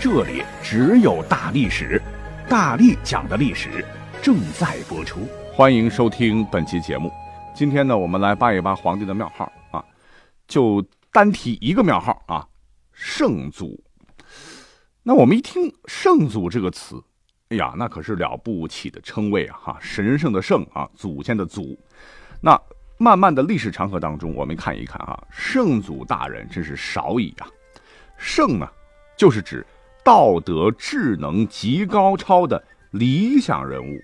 这里只有大历史，大力讲的历史正在播出，欢迎收听本期节目。今天呢，我们来扒一扒皇帝的庙号啊，就单提一个庙号啊，圣祖。那我们一听“圣祖”这个词，哎呀，那可是了不起的称谓啊！哈，神圣的圣啊，祖先的祖。那漫漫的历史长河当中，我们看一看啊，圣祖大人真是少矣啊。圣呢，就是指。道德智能极高超的理想人物，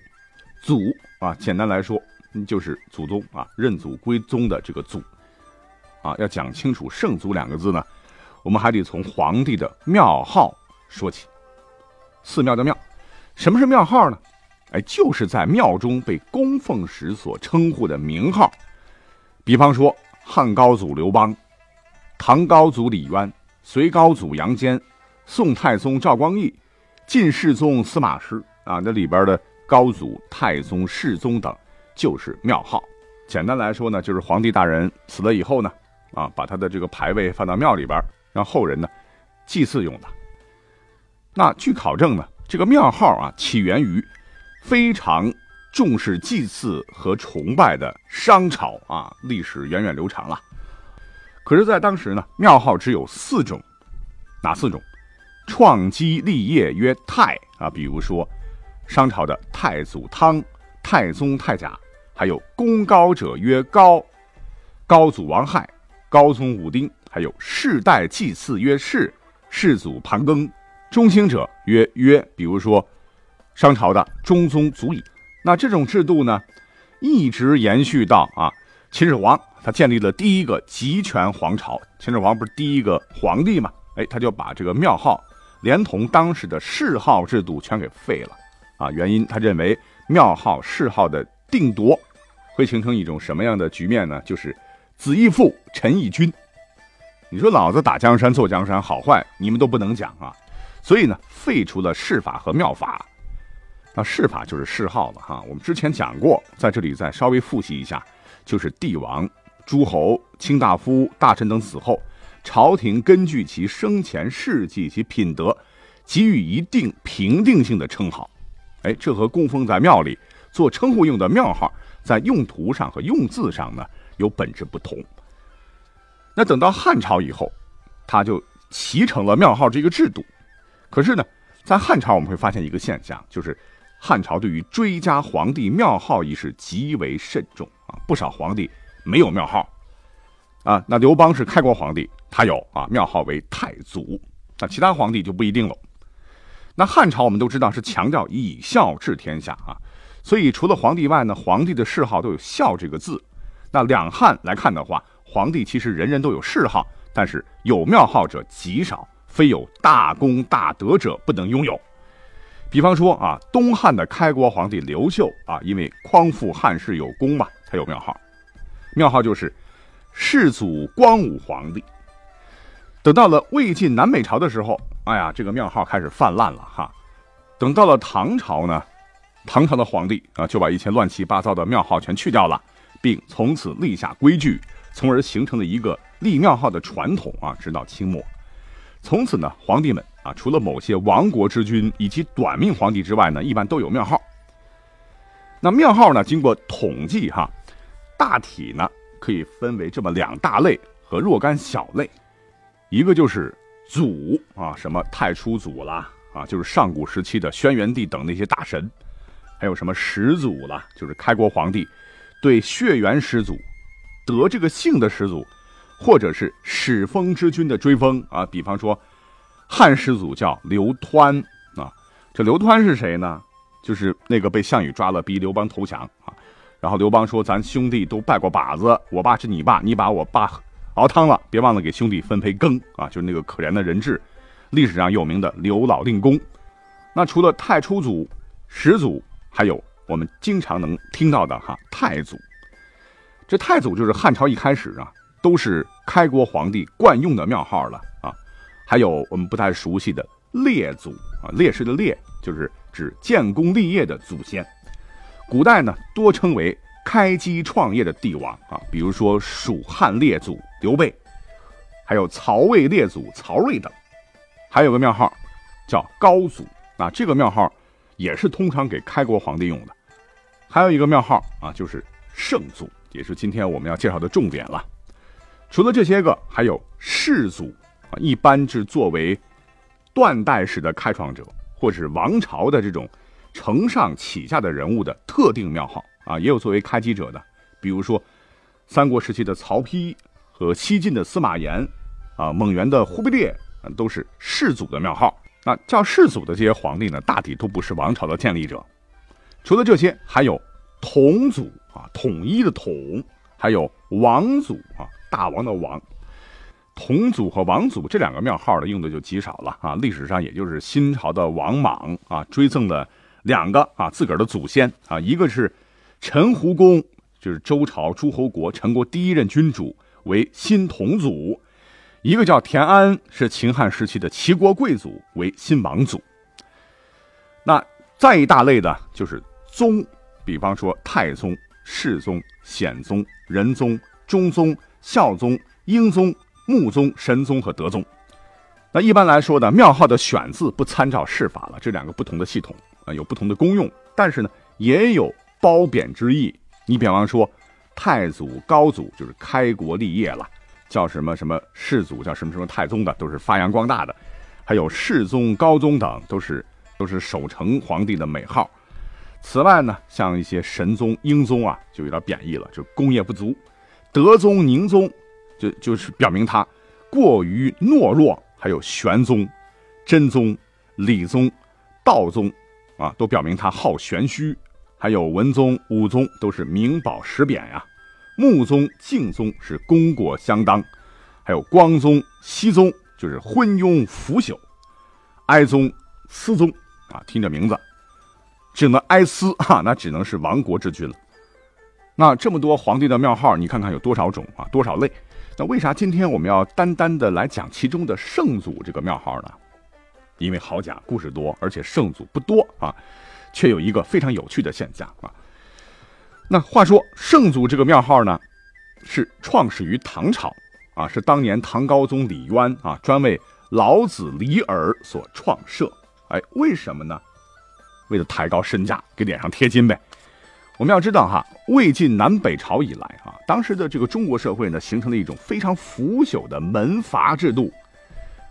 祖啊，简单来说就是祖宗啊，认祖归宗的这个祖啊。要讲清楚“圣祖”两个字呢，我们还得从皇帝的庙号说起。寺庙的庙，什么是庙号呢？哎，就是在庙中被供奉时所称呼的名号。比方说，汉高祖刘邦，唐高祖李渊，隋高祖杨坚。宋太宗赵光义，晋世宗司马师啊，那里边的高祖、太宗、世宗等，就是庙号。简单来说呢，就是皇帝大人死了以后呢，啊，把他的这个牌位放到庙里边，让后人呢祭祀用的。那据考证呢，这个庙号啊，起源于非常重视祭祀和崇拜的商朝啊，历史源远流长了。可是，在当时呢，庙号只有四种，哪四种？创基立业曰太啊，比如说商朝的太祖汤、太宗太甲，还有功高者曰高，高祖王亥、高宗武丁，还有世代祭祀曰世，世祖盘庚，中兴者曰曰，比如说商朝的中宗祖乙。那这种制度呢，一直延续到啊秦始皇，他建立了第一个集权皇朝。秦始皇不是第一个皇帝嘛？哎，他就把这个庙号。连同当时的谥号制度全给废了，啊，原因他认为庙号谥号的定夺会形成一种什么样的局面呢？就是子义父，臣义君。你说老子打江山做江山好坏，你们都不能讲啊。所以呢，废除了谥法和庙法。那谥法就是谥号了哈。我们之前讲过，在这里再稍微复习一下，就是帝王、诸侯、卿大夫、大臣等死后。朝廷根据其生前事迹及品德，给予一定评定性的称号。哎，这和供奉在庙里做称呼用的庙号，在用途上和用字上呢有本质不同。那等到汉朝以后，他就齐成了庙号这个制度。可是呢，在汉朝我们会发现一个现象，就是汉朝对于追加皇帝庙号一事极为慎重啊，不少皇帝没有庙号。啊，那刘邦是开国皇帝。他有啊，庙号为太祖，那其他皇帝就不一定了。那汉朝我们都知道是强调以孝治天下啊，所以除了皇帝外呢，皇帝的谥号都有孝这个字。那两汉来看的话，皇帝其实人人都有谥号，但是有庙号者极少，非有大功大德者不能拥有。比方说啊，东汉的开国皇帝刘秀啊，因为匡复汉室有功嘛，才有庙号，庙号就是世祖光武皇帝。等到了魏晋南北朝的时候，哎呀，这个庙号开始泛滥了哈。等到了唐朝呢，唐朝的皇帝啊，就把一切乱七八糟的庙号全去掉了，并从此立下规矩，从而形成了一个立庙号的传统啊。直到清末，从此呢，皇帝们啊，除了某些亡国之君以及短命皇帝之外呢，一般都有庙号。那庙号呢，经过统计哈，大体呢可以分为这么两大类和若干小类。一个就是祖啊，什么太初祖啦，啊，就是上古时期的轩辕帝等那些大神，还有什么始祖啦，就是开国皇帝对血缘始祖得这个姓的始祖，或者是始封之君的追封啊。比方说汉始祖叫刘湍啊，这刘湍是谁呢？就是那个被项羽抓了，逼刘邦投降啊。然后刘邦说：“咱兄弟都拜过把子，我爸是你爸，你把我爸。”熬汤了，别忘了给兄弟分配羹啊！就是那个可怜的人质，历史上有名的刘老令公。那除了太初祖、始祖，还有我们经常能听到的哈太祖。这太祖就是汉朝一开始啊，都是开国皇帝惯用的庙号了啊。还有我们不太熟悉的列祖啊，烈士的烈就是指建功立业的祖先。古代呢，多称为开基创业的帝王啊，比如说蜀汉列祖刘备，还有曹魏列祖曹睿等。还有个庙号叫高祖啊，这个庙号也是通常给开国皇帝用的。还有一个庙号啊，就是圣祖，也是今天我们要介绍的重点了。除了这些个，还有世祖啊，一般是作为断代史的开创者，或是王朝的这种。承上启下的人物的特定庙号啊，也有作为开基者的，比如说三国时期的曹丕和西晋的司马炎，啊，蒙元的忽必烈，都是世祖的庙号。那叫世祖的这些皇帝呢，大体都不是王朝的建立者。除了这些，还有统祖啊，统一的统，还有王祖啊，大王的王。统祖和王祖这两个庙号呢，用的就极少了啊。历史上也就是新朝的王莽啊，追赠的。两个啊，自个儿的祖先啊，一个是陈胡公，就是周朝诸侯国陈国第一任君主，为新统祖；一个叫田安，是秦汉时期的齐国贵族，为新王祖。那再一大类的就是宗，比方说太宗、世宗、显宗、仁宗、中宗、孝宗、英宗、穆宗、神宗和德宗。那一般来说呢，庙号的选字不参照世法了，这两个不同的系统。啊，有不同的功用，但是呢，也有褒贬之意。你比方说，太祖、高祖就是开国立业了，叫什么什么世祖，叫什么什么太宗的，都是发扬光大的；还有世宗、高宗等，都是都是守成皇帝的美号。此外呢，像一些神宗、英宗啊，就有点贬义了，就功业不足；德宗、宁宗，就就是表明他过于懦弱；还有玄宗、真宗、理宗、道宗。啊，都表明他好玄虚，还有文宗、武宗都是名宝实贬呀，穆宗、敬宗是功过相当，还有光宗、熹宗就是昏庸腐朽，哀宗、思宗啊，听这名字，只能哀思哈，那只能是亡国之君了。那这么多皇帝的庙号，你看看有多少种啊，多少类？那为啥今天我们要单单的来讲其中的圣祖这个庙号呢？因为好讲，故事多，而且圣祖不多啊，却有一个非常有趣的现象啊。那话说，圣祖这个庙号呢，是创始于唐朝啊，是当年唐高宗李渊啊，专为老子李耳所创设。哎，为什么呢？为了抬高身价，给脸上贴金呗。我们要知道哈，魏晋南北朝以来啊，当时的这个中国社会呢，形成了一种非常腐朽的门阀制度。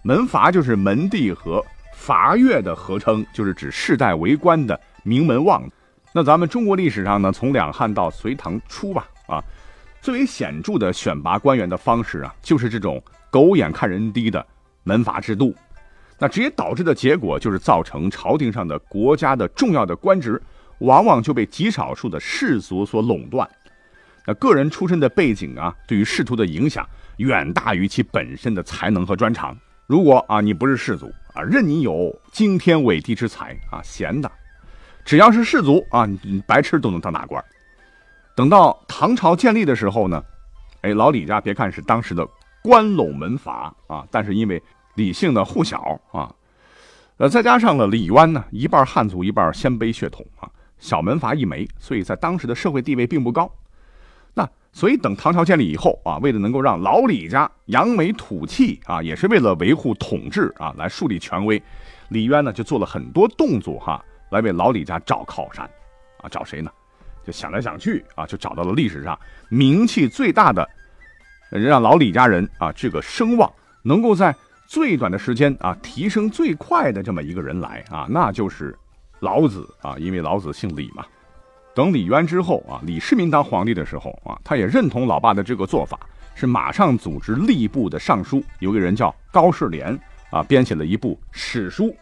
门阀就是门第和。阀越的合称就是指世代为官的名门望。那咱们中国历史上呢，从两汉到隋唐初吧，啊，最为显著的选拔官员的方式啊，就是这种狗眼看人低的门阀制度。那直接导致的结果就是造成朝廷上的国家的重要的官职，往往就被极少数的士族所垄断。那个人出身的背景啊，对于仕途的影响远大于其本身的才能和专长。如果啊，你不是士族啊，任你有惊天伟地之才啊，闲的，只要是士族啊，你白痴都能当大官。等到唐朝建立的时候呢，哎，老李家别看是当时的关陇门阀啊，但是因为李姓的户小啊，呃，再加上了李渊呢，一半汉族，一半鲜卑血统啊，小门阀一枚，所以在当时的社会地位并不高。所以，等唐朝建立以后啊，为了能够让老李家扬眉吐气啊，也是为了维护统治啊，来树立权威，李渊呢就做了很多动作哈，来为老李家找靠山，啊，找谁呢？就想来想去啊，就找到了历史上名气最大的，让老李家人啊这个声望能够在最短的时间啊提升最快的这么一个人来啊，那就是老子啊，因为老子姓李嘛。等李渊之后啊，李世民当皇帝的时候啊，他也认同老爸的这个做法，是马上组织吏部的尚书，有个人叫高士廉啊，编写了一部史书，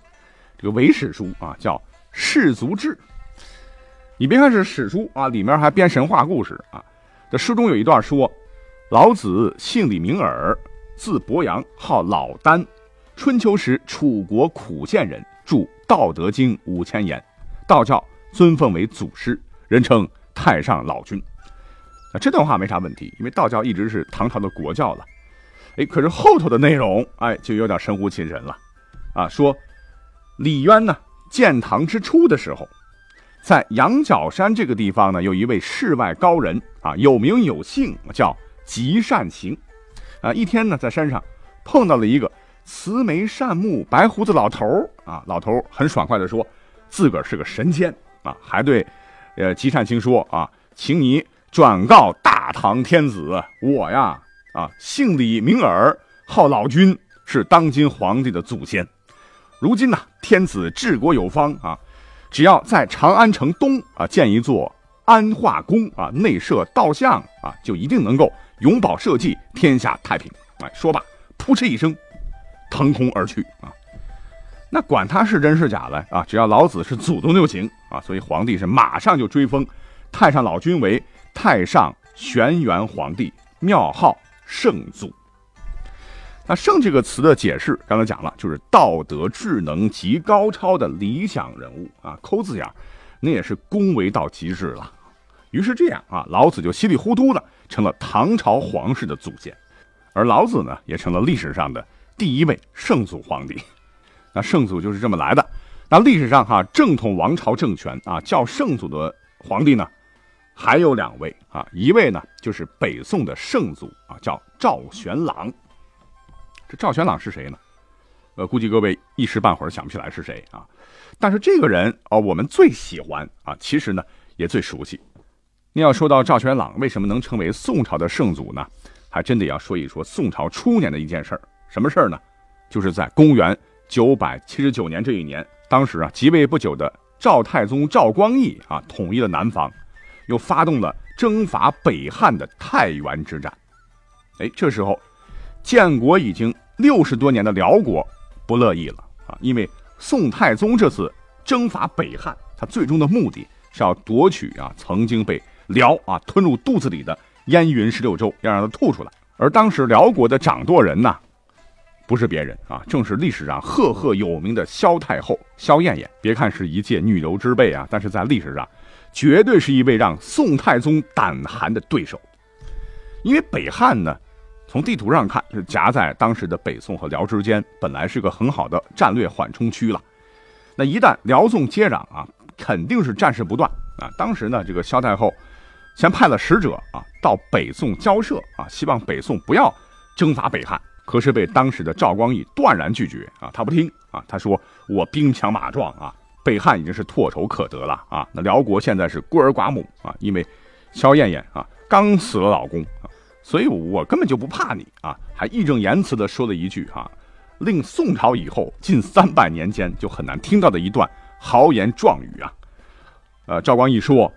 这个伪史书啊，叫《世族志》。你别看是史书啊，里面还编神话故事啊。这书中有一段说，老子姓李，名耳，字伯阳，号老聃，春秋时楚国苦县人，著道德经五千言，道教尊奉为祖师，人称太上老君。那这段话没啥问题，因为道教一直是唐朝的国教了。哎，可是后头的内容，哎，就有点神乎其神了。啊，说李渊呢建唐之初的时候，在羊角山这个地方呢，有一位世外高人啊，有名有姓，叫极善行。啊，一天呢，在山上碰到了一个慈眉善目、白胡子老头啊。老头很爽快地说，自个儿是个神仙啊，还对，呃，吉善行说啊，请你转告大唐天子，我呀，啊，姓李名耳，号老君，是当今皇帝的祖先。如今呢，天子治国有方啊，只要在长安城东啊建一座安化宫啊，内设道像啊，就一定能够。永保社稷，天下太平。哎，说罢，扑哧一声，腾空而去啊！那管他是真是假的啊，只要老子是祖宗就行啊！所以皇帝是马上就追封太上老君为太上玄元皇帝，庙号圣祖。那“圣”这个词的解释，刚才讲了，就是道德智能极高超的理想人物啊。抠字眼，那也是恭维到极致了。于是这样啊，老子就稀里糊涂的。成了唐朝皇室的祖先，而老子呢，也成了历史上的第一位圣祖皇帝。那圣祖就是这么来的。那历史上哈，正统王朝政权啊，叫圣祖的皇帝呢，还有两位啊，一位呢就是北宋的圣祖啊，叫赵玄朗。这赵玄朗是谁呢？呃，估计各位一时半会儿想不起来是谁啊。但是这个人哦，我们最喜欢啊，其实呢也最熟悉。你要说到赵玄朗为什么能成为宋朝的圣祖呢？还真得要说一说宋朝初年的一件事儿。什么事儿呢？就是在公元九百七十九年这一年，当时啊即位不久的赵太宗赵光义啊统一了南方，又发动了征伐北汉的太原之战。哎，这时候建国已经六十多年的辽国不乐意了啊，因为宋太宗这次征伐北汉，他最终的目的是要夺取啊曾经被辽啊，吞入肚子里的燕云十六州，要让他吐出来。而当时辽国的掌舵人呢，不是别人啊，正是历史上赫赫有名的萧太后萧燕燕。别看是一介女流之辈啊，但是在历史上，绝对是一位让宋太宗胆寒的对手。因为北汉呢，从地图上看是夹在当时的北宋和辽之间，本来是个很好的战略缓冲区了。那一旦辽宋接壤啊，肯定是战事不断啊。当时呢，这个萧太后。先派了使者啊到北宋交涉啊，希望北宋不要征伐北汉，可是被当时的赵光义断然拒绝啊，他不听啊，他说我兵强马壮啊，北汉已经是唾手可得了啊，那辽国现在是孤儿寡母啊，因为萧燕燕啊刚死了老公，所以我根本就不怕你啊，还义正言辞的说了一句啊，令宋朝以后近三百年间就很难听到的一段豪言壮语啊，呃，赵光义说。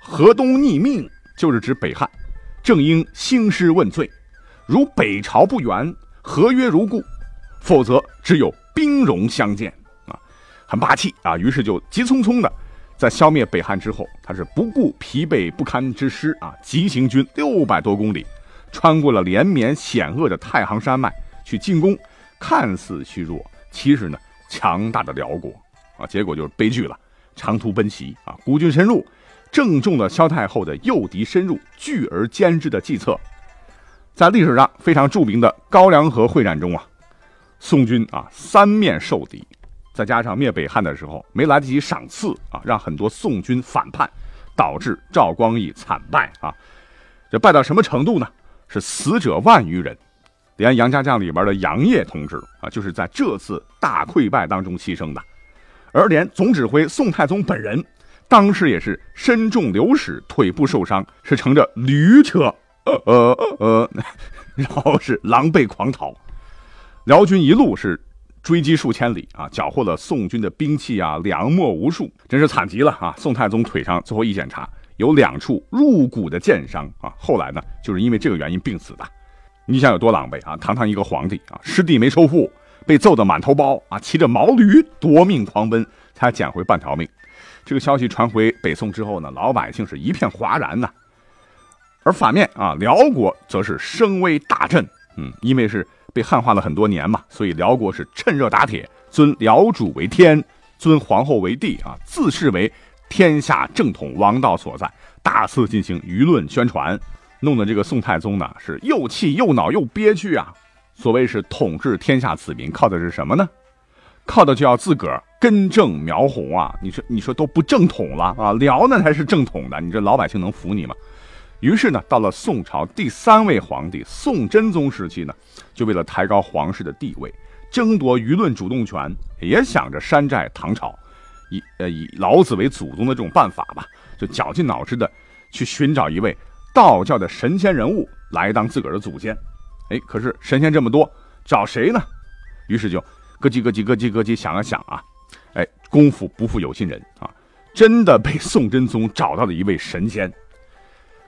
河东逆命就是指北汉，正应兴师问罪。如北朝不援，合约如故；否则，只有兵戎相见。啊，很霸气啊！于是就急匆匆的，在消灭北汉之后，他是不顾疲惫不堪之师啊，急行军六百多公里，穿过了连绵险恶的太行山脉去进攻，看似虚弱，其实呢强大的辽国啊。结果就是悲剧了，长途奔袭啊，孤军深入。正中了萧太后的诱敌深入、拒而歼之的计策。在历史上非常著名的高梁河会战中啊，宋军啊三面受敌，再加上灭北汉的时候没来得及赏赐啊，让很多宋军反叛，导致赵光义惨败啊。这败到什么程度呢？是死者万余人，连杨家将里边的杨业同志啊，就是在这次大溃败当中牺牲的，而连总指挥宋太宗本人。当时也是身中流矢，腿部受伤，是乘着驴车，呃呃呃，然后是狼狈狂逃。辽军一路是追击数千里啊，缴获了宋军的兵器啊、粮秣无数，真是惨极了啊！宋太宗腿上最后一检查，有两处入骨的剑伤啊，后来呢，就是因为这个原因病死的。你想有多狼狈啊？堂堂一个皇帝啊，失地没收复，被揍得满头包啊，骑着毛驴夺命狂奔，才捡回半条命。这个消息传回北宋之后呢，老百姓是一片哗然呐。而反面啊，辽国则是声威大振，嗯，因为是被汉化了很多年嘛，所以辽国是趁热打铁，尊辽主为天，尊皇后为帝啊，自视为天下正统王道所在，大肆进行舆论宣传，弄得这个宋太宗呢是又气又恼又憋屈啊。所谓是统治天下子民，靠的是什么呢？靠的就要自个儿根正苗红啊！你说你说都不正统了啊？辽那才是正统的，你这老百姓能服你吗？于是呢，到了宋朝第三位皇帝宋真宗时期呢，就为了抬高皇室的地位，争夺舆论主动权，也想着山寨唐朝，以呃以老子为祖宗的这种办法吧，就绞尽脑汁的去寻找一位道教的神仙人物来当自个儿的祖先。哎，可是神仙这么多，找谁呢？于是就咯叽咯叽咯叽咯叽想了想啊，哎，功夫不负有心人啊，真的被宋真宗找到了一位神仙。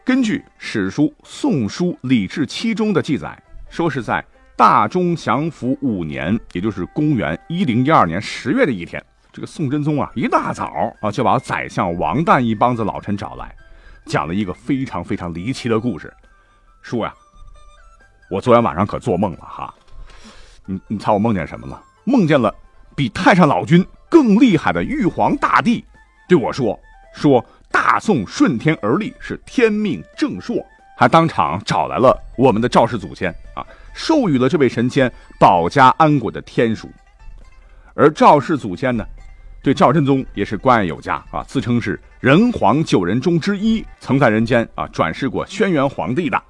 根据史书《宋书·礼制七中》的记载，说是在大中祥符五年，也就是公元一零一二年十月的一天，这个宋真宗啊，一大早啊就把宰相王旦一帮子老臣找来，讲了一个非常非常离奇的故事，说呀。我昨天晚上可做梦了哈，你你猜我梦见什么了？梦见了比太上老君更厉害的玉皇大帝对我说：“说大宋顺天而立是天命正朔，还当场找来了我们的赵氏祖先啊，授予了这位神仙保家安国的天书。而赵氏祖先呢，对赵真宗也是关爱有加啊，自称是人皇九人中之一，曾在人间啊转世过轩辕皇帝的。”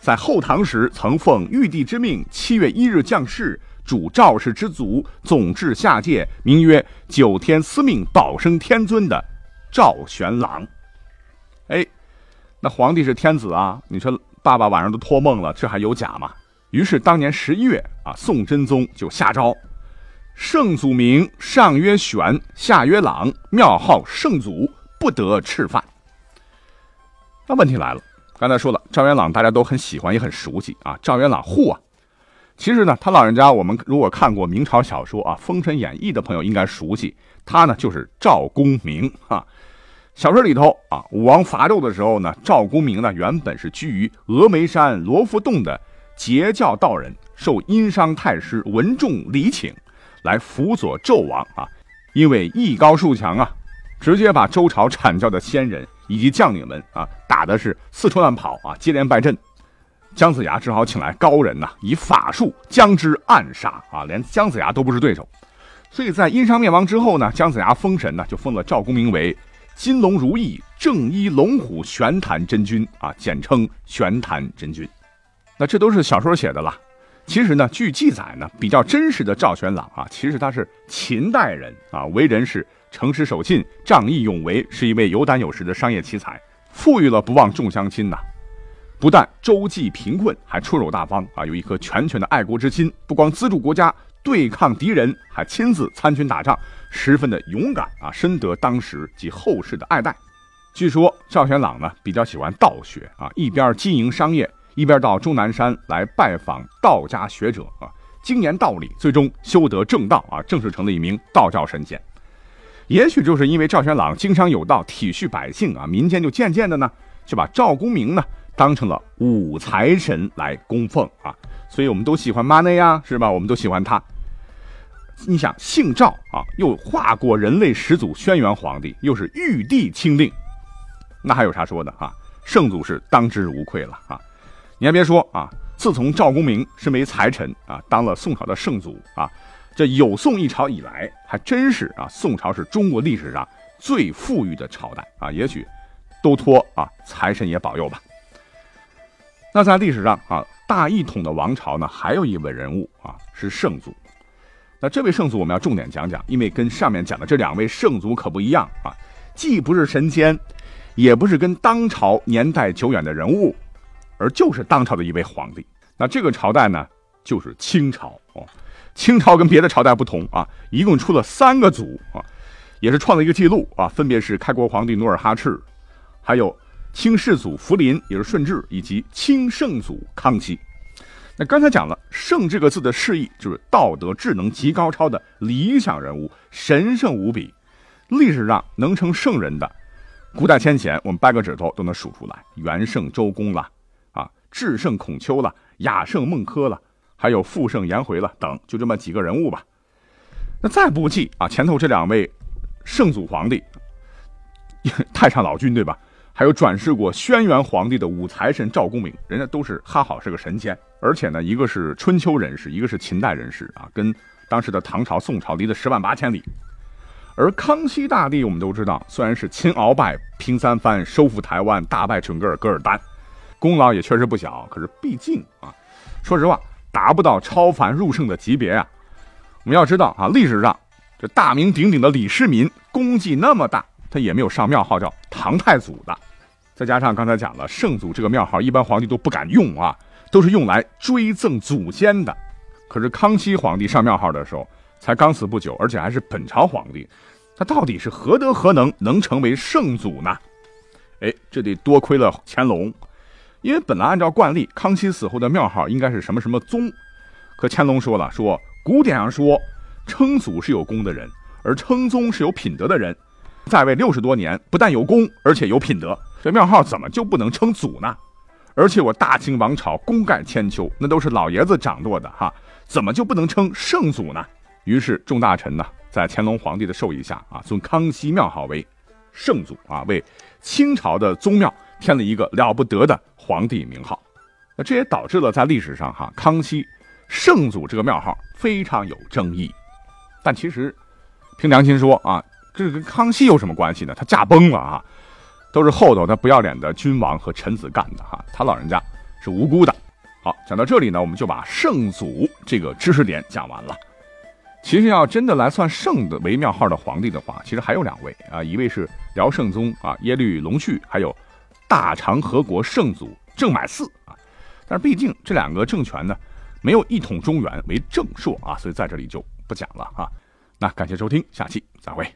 在后唐时，曾奉玉帝之命，七月一日降世，主赵氏之祖，总治下界，名曰九天司命保生天尊的赵玄朗。哎，那皇帝是天子啊！你说爸爸晚上都托梦了，这还有假吗？于是当年十一月啊，宋真宗就下诏：圣祖名上曰玄，下曰朗，庙号圣祖，不得吃饭。那问题来了。刚才说了，赵元朗大家都很喜欢，也很熟悉啊。赵元朗户啊，其实呢，他老人家我们如果看过明朝小说啊，《封神演义》的朋友应该熟悉，他呢就是赵公明啊。小说里头啊，武王伐纣的时候呢，赵公明呢原本是居于峨眉山罗浮洞的截教道人，受殷商太师文仲礼请来辅佐纣王啊，因为艺高术强啊，直接把周朝阐教的先人。以及将领们啊，打的是四处乱跑啊，接连败阵。姜子牙只好请来高人呐，以法术将之暗杀啊，连姜子牙都不是对手。所以在殷商灭亡之后呢，姜子牙封神呢，就封了赵公明为金龙如意正一龙虎玄坛真君啊，简称玄坛真君。那这都是小说写的了。其实呢，据记载呢，比较真实的赵玄朗啊，其实他是秦代人啊，为人是。诚实守信、仗义勇为，是一位有胆有识的商业奇才，富裕了不忘众乡亲呐。不但周济贫困，还出手大方啊，有一颗拳拳的爱国之心。不光资助国家对抗敌人，还亲自参军打仗，十分的勇敢啊，深得当时及后世的爱戴。据说赵玄朗呢比较喜欢道学啊，一边经营商业，一边到终南山来拜访道家学者啊，精研道理，最终修得正道啊，正式成了一名道教神仙。也许就是因为赵玄朗经商有道、体恤百姓啊，民间就渐渐的呢，就把赵公明呢 当成了武财神来供奉啊，所以我们都喜欢 money 呀，是吧？我们都喜欢他。你想，姓赵啊，又化过人类始祖轩辕皇帝，又是玉帝钦定，那还有啥说的啊？圣祖是当之无愧了啊！你还别说啊，自从赵公明身为财神啊，当了宋朝的圣祖啊。这有宋一朝以来，还真是啊，宋朝是中国历史上最富裕的朝代啊，也许都托啊财神爷保佑吧。那在历史上啊，大一统的王朝呢，还有一位人物啊，是圣祖。那这位圣祖我们要重点讲讲，因为跟上面讲的这两位圣祖可不一样啊，既不是神仙，也不是跟当朝年代久远的人物，而就是当朝的一位皇帝。那这个朝代呢，就是清朝哦。清朝跟别的朝代不同啊，一共出了三个祖啊，也是创了一个记录啊，分别是开国皇帝努尔哈赤，还有清世祖福临，也是顺治，以及清圣祖康熙。那刚才讲了“圣”这个字的释义，就是道德智能极高超的理想人物，神圣无比。历史上能称圣人的，古代先贤，我们掰个指头都能数出来：元圣周公了，啊，智圣孔丘了，雅圣孟轲了。还有傅盛颜回了等，就这么几个人物吧。那再不济啊，前头这两位圣祖皇帝，太上老君对吧？还有转世过轩辕皇帝的五财神赵公明，人家都是哈好是个神仙，而且呢，一个是春秋人士，一个是秦代人士啊，跟当时的唐朝、宋朝离得十万八千里。而康熙大帝，我们都知道，虽然是亲鳌拜、平三藩、收复台湾、大败准噶尔噶尔丹，功劳也确实不小。可是毕竟啊，说实话，达不到超凡入圣的级别啊。我们要知道啊，历史上这大名鼎鼎的李世民，功绩那么大，他也没有上庙号叫唐太祖的。再加上刚才讲了，圣祖这个庙号，一般皇帝都不敢用啊，都是用来追赠祖先的。可是康熙皇帝上庙号的时候，才刚死不久，而且还是本朝皇帝，他到底是何德何能，能成为圣祖呢？哎，这得多亏了乾隆，因为本来按照惯例，康熙死后的庙号应该是什么什么宗，可乾隆说了，说古典上说，称祖是有功的人，而称宗是有品德的人，在位六十多年，不但有功，而且有品德，这庙号怎么就不能称祖呢？而且我大清王朝功盖千秋，那都是老爷子掌舵的哈，怎么就不能称圣祖呢？于是众大臣呢，在乾隆皇帝的授意下啊，尊康熙庙号为圣祖啊，为清朝的宗庙添了一个了不得的皇帝名号。那这也导致了在历史上哈，康熙圣祖这个庙号非常有争议。但其实凭良心说啊，这跟康熙有什么关系呢？他驾崩了啊，都是后头那不要脸的君王和臣子干的哈，他老人家是无辜的。好，讲到这里呢，我们就把圣祖这个知识点讲完了。其实要真的来算圣的为庙号的皇帝的话，其实还有两位啊，一位是辽圣宗啊耶律隆绪，还有大长和国圣祖郑买嗣啊。但是毕竟这两个政权呢，没有一统中原为正朔啊，所以在这里就不讲了啊。那感谢收听，下期再会。